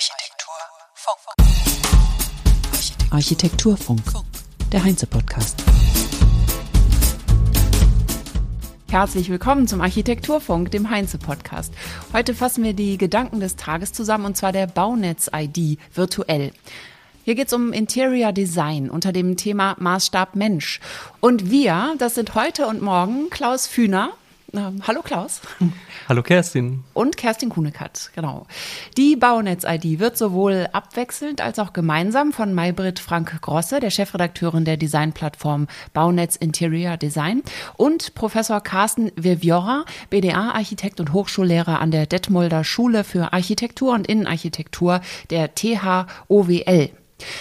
Architekturfunk. Architekturfunk, der Heinze-Podcast. Herzlich willkommen zum Architekturfunk, dem Heinze-Podcast. Heute fassen wir die Gedanken des Tages zusammen und zwar der Baunetz-ID virtuell. Hier geht es um Interior Design unter dem Thema Maßstab Mensch. Und wir, das sind heute und morgen Klaus Fühner. Ähm, hallo Klaus. Hallo Kerstin. Und Kerstin Kunekat, genau. Die Baunetz-ID wird sowohl abwechselnd als auch gemeinsam von Maybrit Frank Grosse, der Chefredakteurin der Designplattform Baunetz Interior Design, und Professor Carsten Viviora, BDA-Architekt und Hochschullehrer an der Detmolder Schule für Architektur und Innenarchitektur der THOWL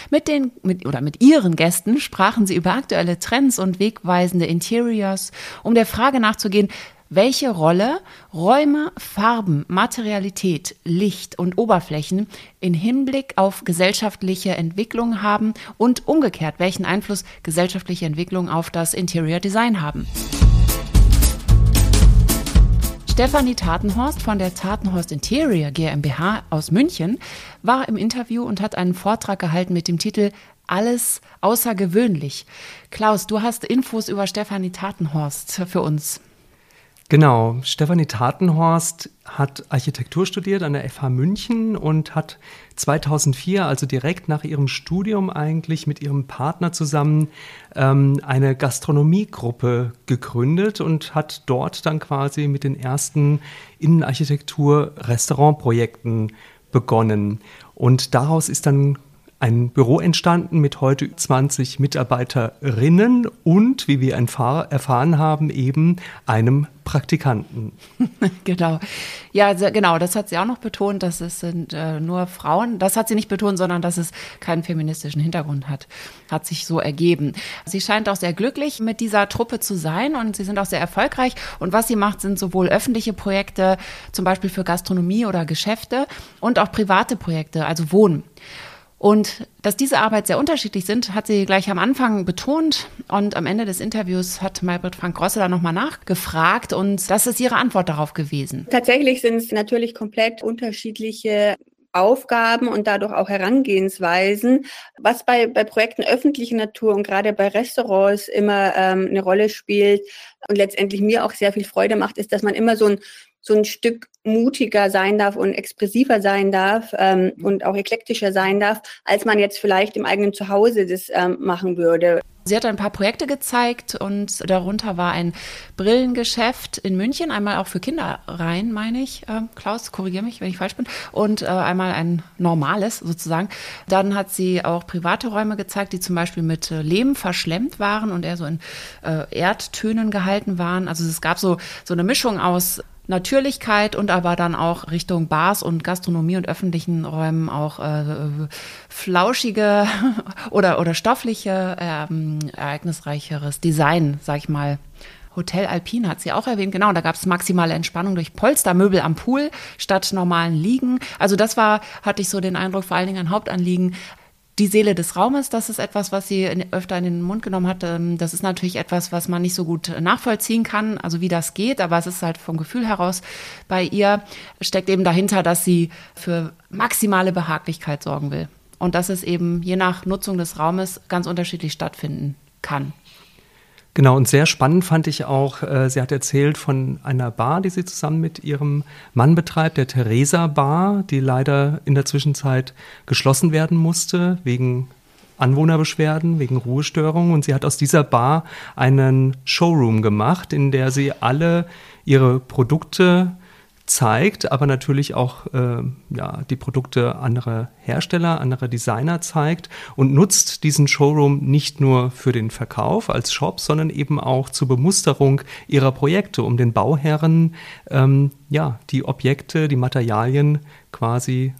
mit den mit, oder mit ihren Gästen sprachen sie über aktuelle Trends und wegweisende Interiors, um der Frage nachzugehen, welche Rolle Räume, Farben, Materialität, Licht und Oberflächen in Hinblick auf gesellschaftliche Entwicklung haben und umgekehrt, welchen Einfluss gesellschaftliche Entwicklung auf das Interior Design haben. Stefanie Tatenhorst von der Tatenhorst Interior GmbH aus München war im Interview und hat einen Vortrag gehalten mit dem Titel Alles außergewöhnlich. Klaus, du hast Infos über Stefanie Tatenhorst für uns. Genau, Stefanie Tatenhorst hat Architektur studiert an der FH München und hat 2004, also direkt nach ihrem Studium eigentlich mit ihrem Partner zusammen ähm, eine Gastronomiegruppe gegründet und hat dort dann quasi mit den ersten Innenarchitektur-Restaurantprojekten begonnen. Und daraus ist dann ein Büro entstanden mit heute 20 Mitarbeiterinnen und, wie wir erfahren haben, eben einem Praktikanten. genau. Ja, genau, das hat sie auch noch betont, dass es sind äh, nur Frauen. Das hat sie nicht betont, sondern dass es keinen feministischen Hintergrund hat. Hat sich so ergeben. Sie scheint auch sehr glücklich mit dieser Truppe zu sein und sie sind auch sehr erfolgreich. Und was sie macht, sind sowohl öffentliche Projekte, zum Beispiel für Gastronomie oder Geschäfte und auch private Projekte, also Wohnen. Und dass diese Arbeit sehr unterschiedlich sind, hat sie gleich am Anfang betont. Und am Ende des Interviews hat Maybrit Frank Grosse da nochmal nachgefragt. Und das ist ihre Antwort darauf gewesen. Tatsächlich sind es natürlich komplett unterschiedliche Aufgaben und dadurch auch Herangehensweisen. Was bei, bei Projekten öffentlicher Natur und gerade bei Restaurants immer ähm, eine Rolle spielt und letztendlich mir auch sehr viel Freude macht, ist, dass man immer so ein so ein Stück mutiger sein darf und expressiver sein darf ähm, und auch eklektischer sein darf, als man jetzt vielleicht im eigenen Zuhause das ähm, machen würde. Sie hat ein paar Projekte gezeigt und darunter war ein Brillengeschäft in München, einmal auch für Kinder rein, meine ich. Äh, Klaus, korrigiere mich, wenn ich falsch bin. Und äh, einmal ein normales sozusagen. Dann hat sie auch private Räume gezeigt, die zum Beispiel mit äh, Lehm verschlemmt waren und eher so in äh, Erdtönen gehalten waren. Also es gab so, so eine Mischung aus Natürlichkeit und aber dann auch Richtung Bars und Gastronomie und öffentlichen Räumen auch äh, flauschige oder, oder stoffliche, ähm, ereignisreicheres Design, sag ich mal. Hotel Alpine hat sie auch erwähnt, genau. Da gab es maximale Entspannung durch Polstermöbel am Pool statt normalen Liegen. Also das war, hatte ich so den Eindruck, vor allen Dingen ein Hauptanliegen, die Seele des Raumes, das ist etwas, was sie öfter in den Mund genommen hat. Ähm, das ist natürlich etwas, was man nicht so gut nachvollziehen kann, also wie das geht, aber es ist halt vom Gefühl heraus bei ihr steckt eben dahinter, dass sie für maximale Behaglichkeit sorgen will. Und dass es eben je nach Nutzung des Raumes ganz unterschiedlich stattfinden kann. Genau, und sehr spannend fand ich auch, äh, sie hat erzählt von einer Bar, die sie zusammen mit ihrem Mann betreibt, der Theresa Bar, die leider in der Zwischenzeit geschlossen werden musste wegen Anwohnerbeschwerden, wegen Ruhestörungen. Und sie hat aus dieser Bar einen Showroom gemacht, in der sie alle ihre Produkte zeigt, aber natürlich auch äh, ja, die Produkte anderer Hersteller, anderer Designer zeigt und nutzt diesen Showroom nicht nur für den Verkauf als Shop, sondern eben auch zur Bemusterung ihrer Projekte, um den Bauherren ähm, ja, die Objekte, die Materialien quasi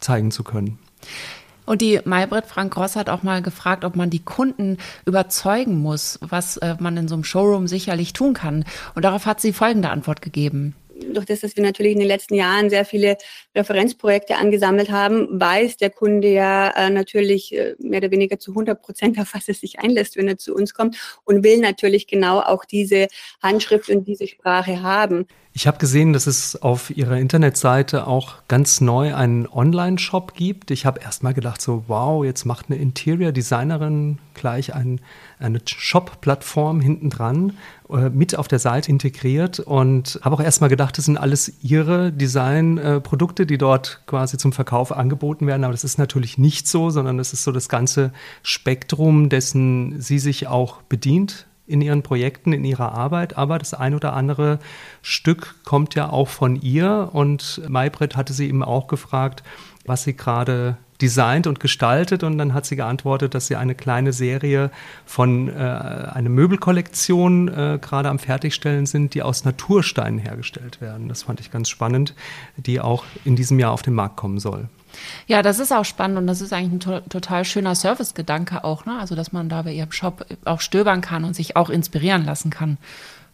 zeigen zu können. Und die Maybrit Frank Gross hat auch mal gefragt, ob man die Kunden überzeugen muss, was äh, man in so einem Showroom sicherlich tun kann. Und darauf hat sie folgende Antwort gegeben durch das, dass wir natürlich in den letzten Jahren sehr viele Referenzprojekte angesammelt haben, weiß der Kunde ja äh, natürlich äh, mehr oder weniger zu 100 Prozent, auf was er sich einlässt, wenn er zu uns kommt und will natürlich genau auch diese Handschrift und diese Sprache haben. Ich habe gesehen, dass es auf Ihrer Internetseite auch ganz neu einen Online-Shop gibt. Ich habe erst mal gedacht, so, wow, jetzt macht eine Interior-Designerin gleich ein, eine Shop-Plattform hinten dran, äh, mit auf der Seite integriert und habe auch erst mal gedacht, das sind alles Ihre Design-Produkte, die dort quasi zum Verkauf angeboten werden. Aber das ist natürlich nicht so, sondern das ist so das ganze Spektrum, dessen Sie sich auch bedient in ihren Projekten, in ihrer Arbeit, aber das ein oder andere Stück kommt ja auch von ihr und Maybrit hatte sie eben auch gefragt, was sie gerade designt und gestaltet und dann hat sie geantwortet, dass sie eine kleine Serie von äh, einer Möbelkollektion äh, gerade am Fertigstellen sind, die aus Natursteinen hergestellt werden. Das fand ich ganz spannend, die auch in diesem Jahr auf den Markt kommen soll. Ja, das ist auch spannend und das ist eigentlich ein to total schöner Servicegedanke auch, ne? Also, dass man da bei ihrem Shop auch stöbern kann und sich auch inspirieren lassen kann.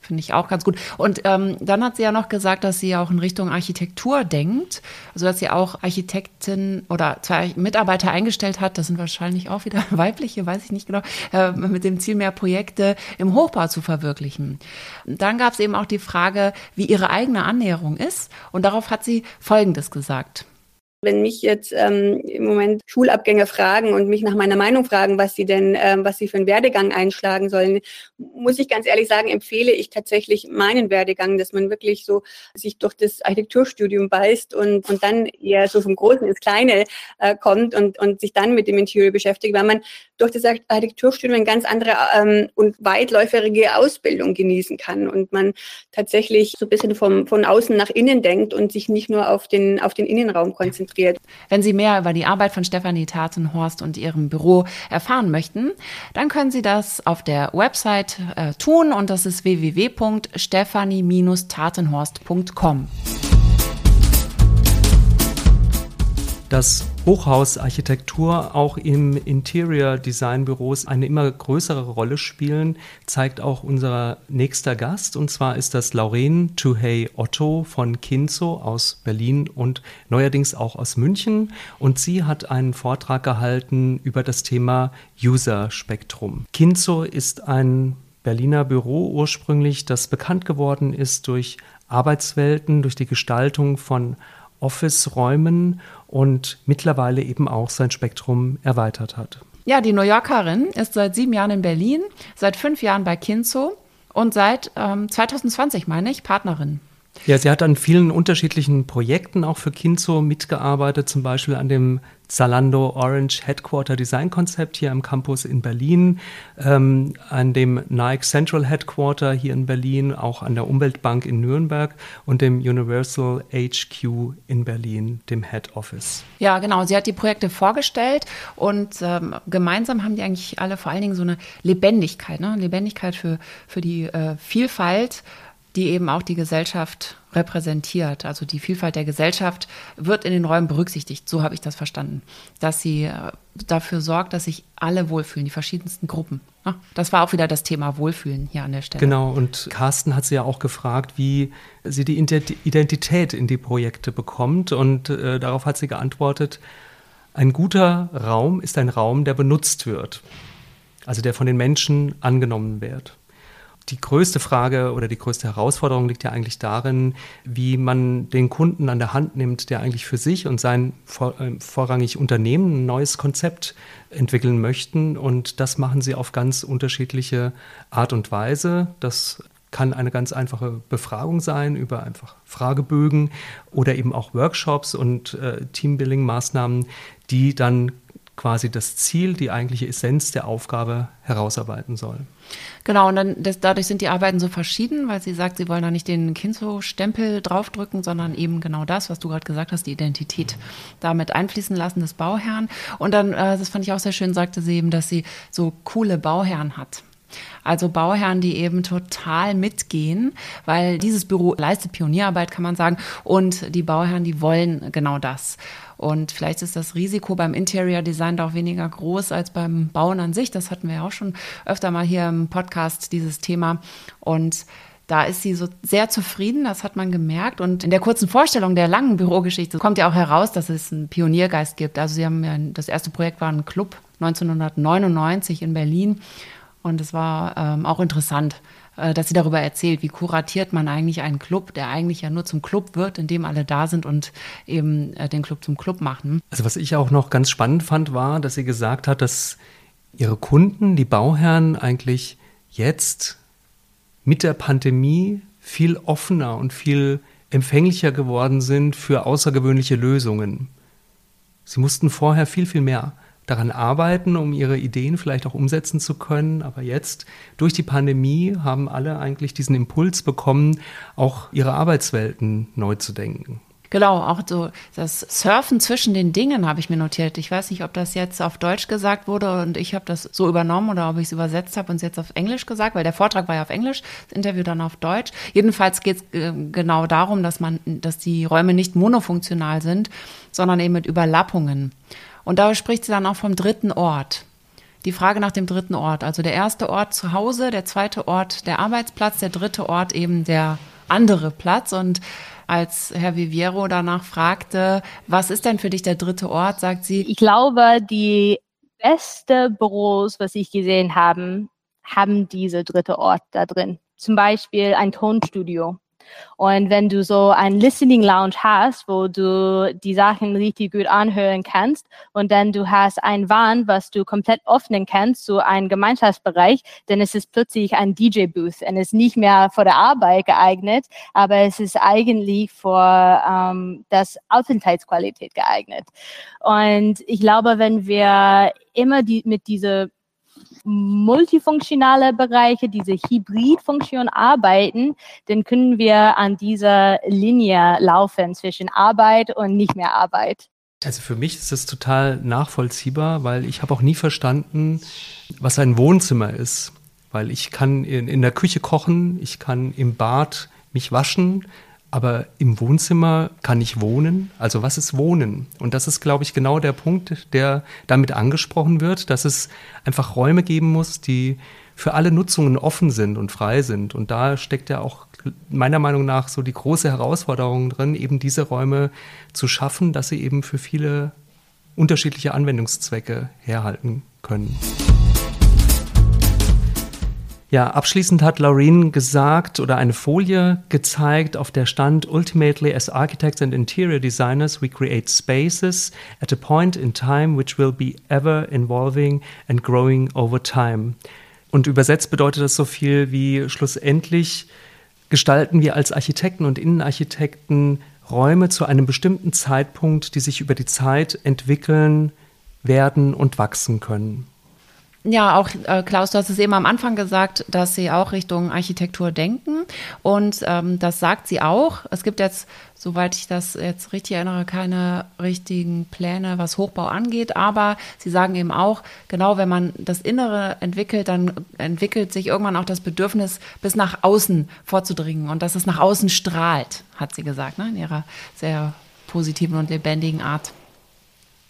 Finde ich auch ganz gut. Und ähm, dann hat sie ja noch gesagt, dass sie auch in Richtung Architektur denkt. Also, dass sie auch Architektin oder zwei Mitarbeiter eingestellt hat. Das sind wahrscheinlich auch wieder weibliche, weiß ich nicht genau, äh, mit dem Ziel, mehr Projekte im Hochbau zu verwirklichen. Dann gab es eben auch die Frage, wie ihre eigene Annäherung ist. Und darauf hat sie Folgendes gesagt. Wenn mich jetzt ähm, im Moment Schulabgänger fragen und mich nach meiner Meinung fragen, was sie denn, ähm, was sie für einen Werdegang einschlagen sollen, muss ich ganz ehrlich sagen, empfehle ich tatsächlich meinen Werdegang, dass man wirklich so sich durch das Architekturstudium beißt und, und dann eher so vom Großen ins Kleine äh, kommt und, und sich dann mit dem Interior beschäftigt, weil man durch das Architekturstudium eine ganz andere ähm, und weitläufige Ausbildung genießen kann und man tatsächlich so ein bisschen vom, von außen nach innen denkt und sich nicht nur auf den, auf den Innenraum konzentriert. Wenn Sie mehr über die Arbeit von Stefanie Tatenhorst und ihrem Büro erfahren möchten, dann können Sie das auf der Website äh, tun und das ist www.stefanie-tatenhorst.com. dass Hochhausarchitektur auch im Interior Design Büros eine immer größere Rolle spielen, zeigt auch unser nächster Gast. Und zwar ist das Lauren Tuhey Otto von Kinzo aus Berlin und neuerdings auch aus München. Und sie hat einen Vortrag gehalten über das Thema User Spektrum. Kinzo ist ein Berliner Büro ursprünglich, das bekannt geworden ist durch Arbeitswelten, durch die Gestaltung von Office-Räumen und mittlerweile eben auch sein Spektrum erweitert hat. Ja, die New Yorkerin ist seit sieben Jahren in Berlin, seit fünf Jahren bei Kinzo und seit ähm, 2020, meine ich, Partnerin. Ja, sie hat an vielen unterschiedlichen Projekten auch für Kinzo mitgearbeitet, zum Beispiel an dem Zalando Orange Headquarter Design Konzept hier am Campus in Berlin, ähm, an dem Nike Central Headquarter hier in Berlin, auch an der Umweltbank in Nürnberg und dem Universal HQ in Berlin, dem Head Office. Ja, genau. Sie hat die Projekte vorgestellt und ähm, gemeinsam haben die eigentlich alle vor allen Dingen so eine Lebendigkeit, ne? Lebendigkeit für, für die äh, Vielfalt die eben auch die Gesellschaft repräsentiert. Also die Vielfalt der Gesellschaft wird in den Räumen berücksichtigt. So habe ich das verstanden. Dass sie äh, dafür sorgt, dass sich alle wohlfühlen, die verschiedensten Gruppen. Das war auch wieder das Thema Wohlfühlen hier an der Stelle. Genau, und Carsten hat sie ja auch gefragt, wie sie die Identität in die Projekte bekommt. Und äh, darauf hat sie geantwortet, ein guter Raum ist ein Raum, der benutzt wird. Also der von den Menschen angenommen wird die größte Frage oder die größte Herausforderung liegt ja eigentlich darin, wie man den Kunden an der Hand nimmt, der eigentlich für sich und sein vor, äh, vorrangig Unternehmen ein neues Konzept entwickeln möchten. Und das machen sie auf ganz unterschiedliche Art und Weise. Das kann eine ganz einfache Befragung sein über einfach Fragebögen oder eben auch Workshops und äh, Teambuilding-Maßnahmen, die dann quasi das Ziel, die eigentliche Essenz der Aufgabe herausarbeiten soll. Genau, und dann das, dadurch sind die Arbeiten so verschieden, weil sie sagt, sie wollen da nicht den Kinzo-Stempel draufdrücken, sondern eben genau das, was du gerade gesagt hast, die Identität damit einfließen lassen des Bauherrn. Und dann, äh, das fand ich auch sehr schön, sagte sie eben, dass sie so coole Bauherren hat. Also Bauherren, die eben total mitgehen, weil dieses Büro leistet Pionierarbeit, kann man sagen. Und die Bauherren, die wollen genau das. Und vielleicht ist das Risiko beim Interior Design doch weniger groß als beim Bauen an sich. Das hatten wir ja auch schon öfter mal hier im Podcast, dieses Thema. Und da ist sie so sehr zufrieden, das hat man gemerkt. Und in der kurzen Vorstellung der langen Bürogeschichte kommt ja auch heraus, dass es einen Pioniergeist gibt. Also sie haben ja, das erste Projekt war ein Club 1999 in Berlin. Und es war ähm, auch interessant, dass sie darüber erzählt, wie kuratiert man eigentlich einen Club, der eigentlich ja nur zum Club wird, in dem alle da sind und eben äh, den Club zum Club machen. Also was ich auch noch ganz spannend fand, war, dass sie gesagt hat, dass ihre Kunden, die Bauherren eigentlich jetzt mit der Pandemie viel offener und viel empfänglicher geworden sind für außergewöhnliche Lösungen. Sie mussten vorher viel, viel mehr daran arbeiten, um ihre Ideen vielleicht auch umsetzen zu können. Aber jetzt, durch die Pandemie, haben alle eigentlich diesen Impuls bekommen, auch ihre Arbeitswelten neu zu denken. Genau, auch so das Surfen zwischen den Dingen habe ich mir notiert. Ich weiß nicht, ob das jetzt auf Deutsch gesagt wurde und ich habe das so übernommen oder ob ich es übersetzt habe und es jetzt auf Englisch gesagt, weil der Vortrag war ja auf Englisch, das Interview dann auf Deutsch. Jedenfalls geht es äh, genau darum, dass man, dass die Räume nicht monofunktional sind, sondern eben mit Überlappungen. Und da spricht sie dann auch vom dritten Ort. Die Frage nach dem dritten Ort. Also der erste Ort zu Hause, der zweite Ort der Arbeitsplatz, der dritte Ort eben der andere Platz. Und als Herr Viviero danach fragte, was ist denn für dich der dritte Ort, sagt sie. Ich glaube, die beste Büros, was ich gesehen habe, haben diese dritte Ort da drin. Zum Beispiel ein Tonstudio. Und wenn du so ein Listening Lounge hast, wo du die Sachen richtig gut anhören kannst und dann du hast ein Wand, was du komplett öffnen kannst zu einem Gemeinschaftsbereich, dann ist es plötzlich ein DJ-Booth und ist nicht mehr für die Arbeit geeignet, aber es ist eigentlich für ähm, das Aufenthaltsqualität geeignet. Und ich glaube, wenn wir immer die, mit dieser multifunktionale Bereiche, diese Hybridfunktion arbeiten, dann können wir an dieser Linie laufen zwischen Arbeit und nicht mehr Arbeit. Also für mich ist das total nachvollziehbar, weil ich habe auch nie verstanden, was ein Wohnzimmer ist. Weil ich kann in, in der Küche kochen, ich kann im Bad mich waschen, aber im Wohnzimmer kann ich wohnen. Also was ist Wohnen? Und das ist, glaube ich, genau der Punkt, der damit angesprochen wird, dass es einfach Räume geben muss, die für alle Nutzungen offen sind und frei sind. Und da steckt ja auch meiner Meinung nach so die große Herausforderung drin, eben diese Räume zu schaffen, dass sie eben für viele unterschiedliche Anwendungszwecke herhalten können. Ja, abschließend hat Laureen gesagt oder eine Folie gezeigt, auf der stand Ultimately as architects and interior designers we create spaces at a point in time which will be ever evolving and growing over time. Und übersetzt bedeutet das so viel wie schlussendlich gestalten wir als Architekten und Innenarchitekten Räume zu einem bestimmten Zeitpunkt, die sich über die Zeit entwickeln werden und wachsen können. Ja, auch äh, Klaus, du hast es eben am Anfang gesagt, dass sie auch Richtung Architektur denken. Und ähm, das sagt sie auch. Es gibt jetzt, soweit ich das jetzt richtig erinnere, keine richtigen Pläne, was Hochbau angeht. Aber sie sagen eben auch, genau wenn man das Innere entwickelt, dann entwickelt sich irgendwann auch das Bedürfnis, bis nach außen vorzudringen und dass es nach außen strahlt, hat sie gesagt, ne? in ihrer sehr positiven und lebendigen Art.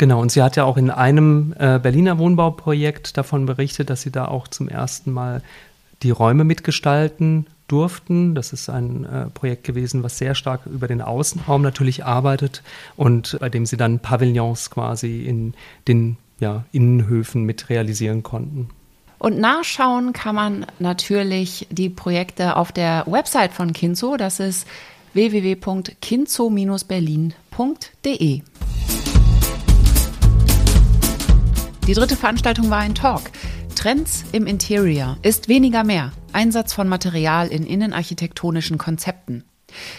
Genau, und sie hat ja auch in einem äh, Berliner Wohnbauprojekt davon berichtet, dass sie da auch zum ersten Mal die Räume mitgestalten durften. Das ist ein äh, Projekt gewesen, was sehr stark über den Außenraum natürlich arbeitet und bei dem sie dann Pavillons quasi in den ja, Innenhöfen mit realisieren konnten. Und nachschauen kann man natürlich die Projekte auf der Website von Kinzo. Das ist www.kinzo-berlin.de. Die dritte Veranstaltung war ein Talk. Trends im Interior ist weniger mehr. Einsatz von Material in innenarchitektonischen Konzepten.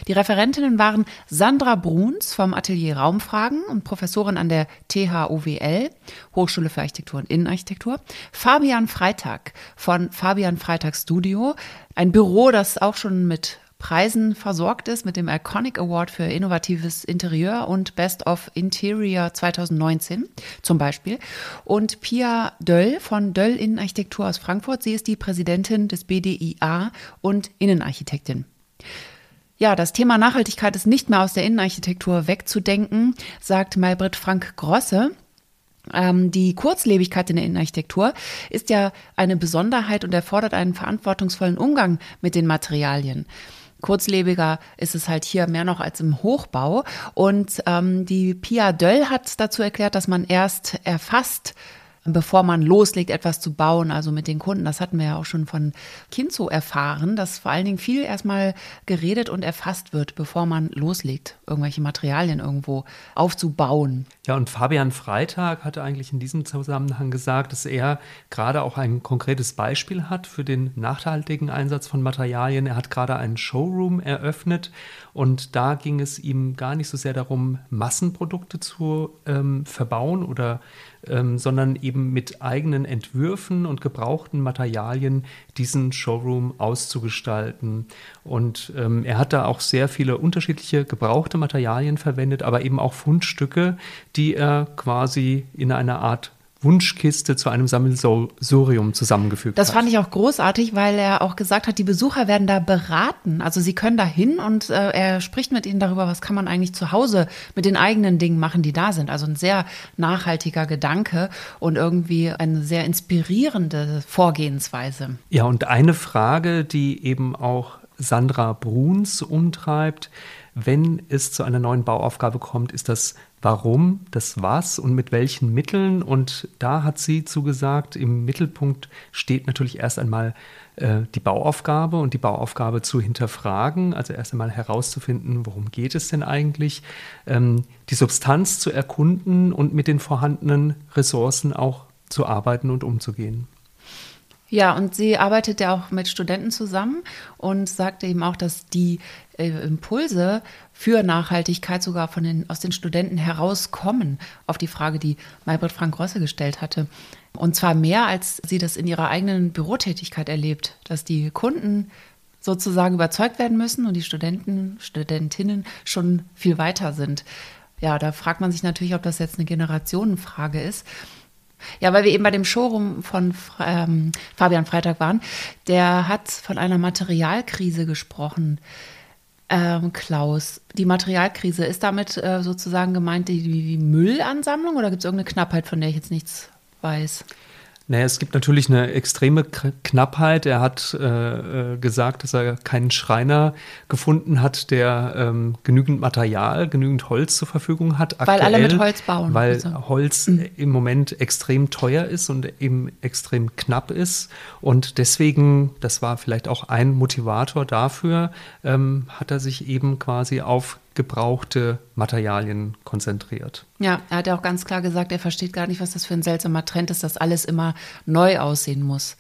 Die Referentinnen waren Sandra Bruns vom Atelier Raumfragen und Professorin an der THOWL, Hochschule für Architektur und Innenarchitektur, Fabian Freitag von Fabian Freitag Studio, ein Büro, das auch schon mit Preisen versorgt ist mit dem Iconic Award für innovatives Interieur und Best of Interior 2019 zum Beispiel. Und Pia Döll von Döll Innenarchitektur aus Frankfurt. Sie ist die Präsidentin des BDIA und Innenarchitektin. Ja, das Thema Nachhaltigkeit ist nicht mehr aus der Innenarchitektur wegzudenken, sagt Malbrit Frank Grosse. Ähm, die Kurzlebigkeit in der Innenarchitektur ist ja eine Besonderheit und erfordert einen verantwortungsvollen Umgang mit den Materialien. Kurzlebiger ist es halt hier mehr noch als im Hochbau. Und ähm, die Pia Döll hat dazu erklärt, dass man erst erfasst, bevor man loslegt, etwas zu bauen, also mit den Kunden. Das hatten wir ja auch schon von Kinzo erfahren, dass vor allen Dingen viel erstmal geredet und erfasst wird, bevor man loslegt, irgendwelche Materialien irgendwo aufzubauen. Ja, und Fabian Freitag hatte eigentlich in diesem Zusammenhang gesagt, dass er gerade auch ein konkretes Beispiel hat für den nachhaltigen Einsatz von Materialien. Er hat gerade einen Showroom eröffnet und da ging es ihm gar nicht so sehr darum, Massenprodukte zu ähm, verbauen oder ähm, sondern eben mit eigenen Entwürfen und gebrauchten Materialien diesen Showroom auszugestalten. Und ähm, er hat da auch sehr viele unterschiedliche gebrauchte Materialien verwendet, aber eben auch Fundstücke, die er quasi in einer Art Wunschkiste zu einem Sammelsurium zusammengefügt das hat. Das fand ich auch großartig, weil er auch gesagt hat, die Besucher werden da beraten. Also sie können da hin und äh, er spricht mit ihnen darüber, was kann man eigentlich zu Hause mit den eigenen Dingen machen, die da sind. Also ein sehr nachhaltiger Gedanke und irgendwie eine sehr inspirierende Vorgehensweise. Ja, und eine Frage, die eben auch Sandra Bruns umtreibt, wenn es zu einer neuen Bauaufgabe kommt, ist das Warum, das Was und mit welchen Mitteln. Und da hat sie zugesagt, im Mittelpunkt steht natürlich erst einmal äh, die Bauaufgabe und die Bauaufgabe zu hinterfragen, also erst einmal herauszufinden, worum geht es denn eigentlich, ähm, die Substanz zu erkunden und mit den vorhandenen Ressourcen auch zu arbeiten und umzugehen. Ja, und sie arbeitet ja auch mit Studenten zusammen und sagte eben auch, dass die äh, Impulse für Nachhaltigkeit sogar von den, aus den Studenten herauskommen, auf die Frage, die Maybrit Frank Rosse gestellt hatte. Und zwar mehr, als sie das in ihrer eigenen Bürotätigkeit erlebt, dass die Kunden sozusagen überzeugt werden müssen und die Studenten, Studentinnen schon viel weiter sind. Ja, da fragt man sich natürlich, ob das jetzt eine Generationenfrage ist. Ja, weil wir eben bei dem Showroom von ähm, Fabian Freitag waren. Der hat von einer Materialkrise gesprochen. Ähm, Klaus, die Materialkrise, ist damit äh, sozusagen gemeint die, die Müllansammlung oder gibt es irgendeine Knappheit, von der ich jetzt nichts weiß? Naja, es gibt natürlich eine extreme Knappheit. Er hat äh, äh, gesagt, dass er keinen Schreiner gefunden hat, der ähm, genügend Material, genügend Holz zur Verfügung hat. Aktuell, weil alle mit Holz bauen. Weil also. Holz mhm. im Moment extrem teuer ist und eben extrem knapp ist. Und deswegen, das war vielleicht auch ein Motivator dafür, ähm, hat er sich eben quasi auf gebrauchte Materialien konzentriert. Ja, er hat ja auch ganz klar gesagt, er versteht gar nicht, was das für ein seltsamer Trend ist, dass alles immer neu aussehen muss.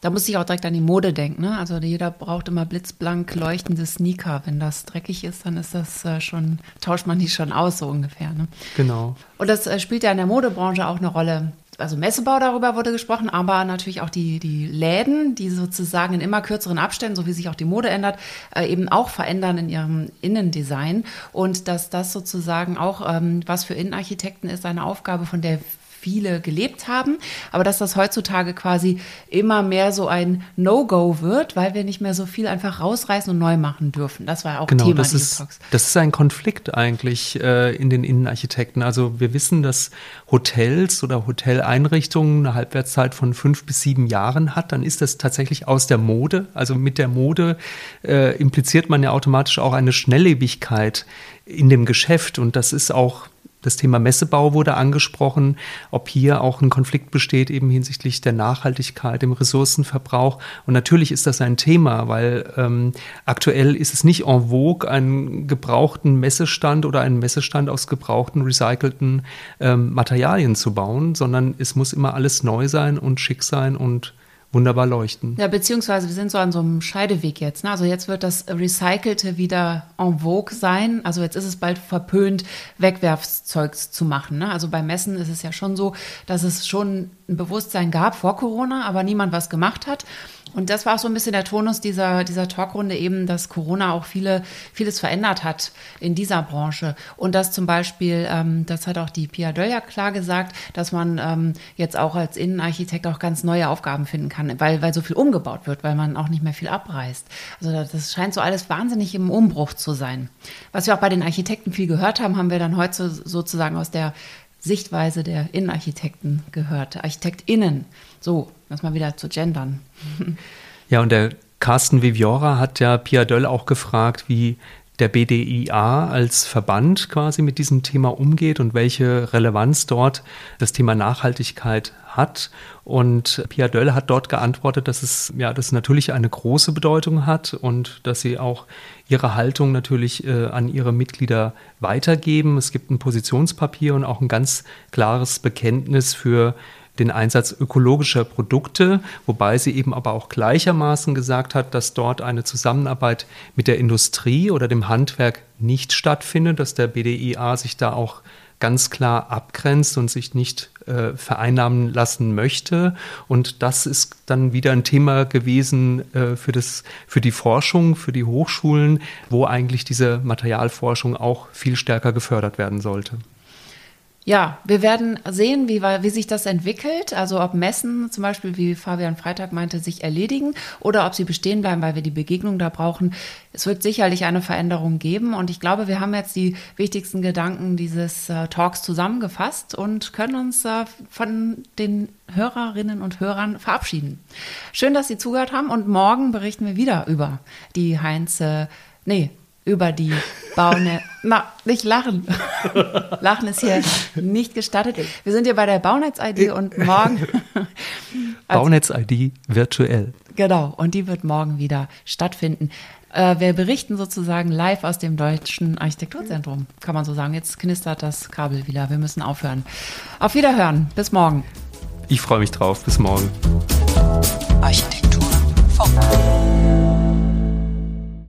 Da muss ich auch direkt an die Mode denken. Ne? Also jeder braucht immer blitzblank leuchtende Sneaker. Wenn das dreckig ist, dann ist das äh, schon, tauscht man die schon aus, so ungefähr. Ne? Genau. Und das äh, spielt ja in der Modebranche auch eine Rolle also Messebau darüber wurde gesprochen, aber natürlich auch die, die Läden, die sozusagen in immer kürzeren Abständen, so wie sich auch die Mode ändert, äh, eben auch verändern in ihrem Innendesign. Und dass das sozusagen auch, ähm, was für Innenarchitekten ist, eine Aufgabe, von der viele gelebt haben, aber dass das heutzutage quasi immer mehr so ein No-Go wird, weil wir nicht mehr so viel einfach rausreißen und neu machen dürfen. Das war auch genau, Thema das ist, Talks. Das ist ein Konflikt eigentlich äh, in den Innenarchitekten. Also wir wissen, dass Hotels oder Hoteleinrichtungen eine Halbwertszeit von fünf bis sieben Jahren hat. Dann ist das tatsächlich aus der Mode. Also mit der Mode äh, impliziert man ja automatisch auch eine Schnelllebigkeit in dem Geschäft und das ist auch das Thema Messebau wurde angesprochen, ob hier auch ein Konflikt besteht, eben hinsichtlich der Nachhaltigkeit, dem Ressourcenverbrauch. Und natürlich ist das ein Thema, weil ähm, aktuell ist es nicht en vogue, einen gebrauchten Messestand oder einen Messestand aus gebrauchten, recycelten ähm, Materialien zu bauen, sondern es muss immer alles neu sein und schick sein und wunderbar leuchten. Ja, beziehungsweise wir sind so an so einem Scheideweg jetzt. Ne? Also jetzt wird das Recycelte wieder en vogue sein. Also jetzt ist es bald verpönt, Wegwerfzeugs zu machen. Ne? Also bei Messen ist es ja schon so, dass es schon ein Bewusstsein gab vor Corona, aber niemand was gemacht hat. Und das war auch so ein bisschen der Tonus dieser, dieser Talkrunde eben, dass Corona auch viele, vieles verändert hat in dieser Branche. Und dass zum Beispiel, ähm, das hat auch die Pia Dölja klar gesagt, dass man ähm, jetzt auch als Innenarchitekt auch ganz neue Aufgaben finden kann, weil, weil so viel umgebaut wird, weil man auch nicht mehr viel abreißt. Also das scheint so alles wahnsinnig im Umbruch zu sein. Was wir auch bei den Architekten viel gehört haben, haben wir dann heute sozusagen aus der Sichtweise der Innenarchitekten gehört, ArchitektInnen. So, lass mal wieder zu gendern. Ja, und der Carsten Viviora hat ja Pia Döll auch gefragt, wie der BDIA als Verband quasi mit diesem Thema umgeht und welche Relevanz dort das Thema Nachhaltigkeit hat. Und Pia Döll hat dort geantwortet, dass es ja, das natürlich eine große Bedeutung hat und dass sie auch ihre Haltung natürlich äh, an ihre Mitglieder weitergeben. Es gibt ein Positionspapier und auch ein ganz klares Bekenntnis für den Einsatz ökologischer Produkte, wobei sie eben aber auch gleichermaßen gesagt hat, dass dort eine Zusammenarbeit mit der Industrie oder dem Handwerk nicht stattfindet, dass der BDIA sich da auch ganz klar abgrenzt und sich nicht äh, vereinnahmen lassen möchte. Und das ist dann wieder ein Thema gewesen äh, für, das, für die Forschung, für die Hochschulen, wo eigentlich diese Materialforschung auch viel stärker gefördert werden sollte. Ja, wir werden sehen, wie, wie sich das entwickelt. Also ob Messen zum Beispiel, wie Fabian Freitag meinte, sich erledigen oder ob sie bestehen bleiben, weil wir die Begegnung da brauchen. Es wird sicherlich eine Veränderung geben. Und ich glaube, wir haben jetzt die wichtigsten Gedanken dieses äh, Talks zusammengefasst und können uns äh, von den Hörerinnen und Hörern verabschieden. Schön, dass Sie zugehört haben. Und morgen berichten wir wieder über die Heinz, äh, nee, über die Baune. Na, nicht lachen. lachen ist hier nicht gestattet. Wir sind hier bei der Baunetz-ID und morgen. Baunetz-ID virtuell. Genau, und die wird morgen wieder stattfinden. Äh, wir berichten sozusagen live aus dem Deutschen Architekturzentrum, kann man so sagen. Jetzt knistert das Kabel wieder. Wir müssen aufhören. Auf Wiederhören. Bis morgen. Ich freue mich drauf. Bis morgen. Architektur. Funk.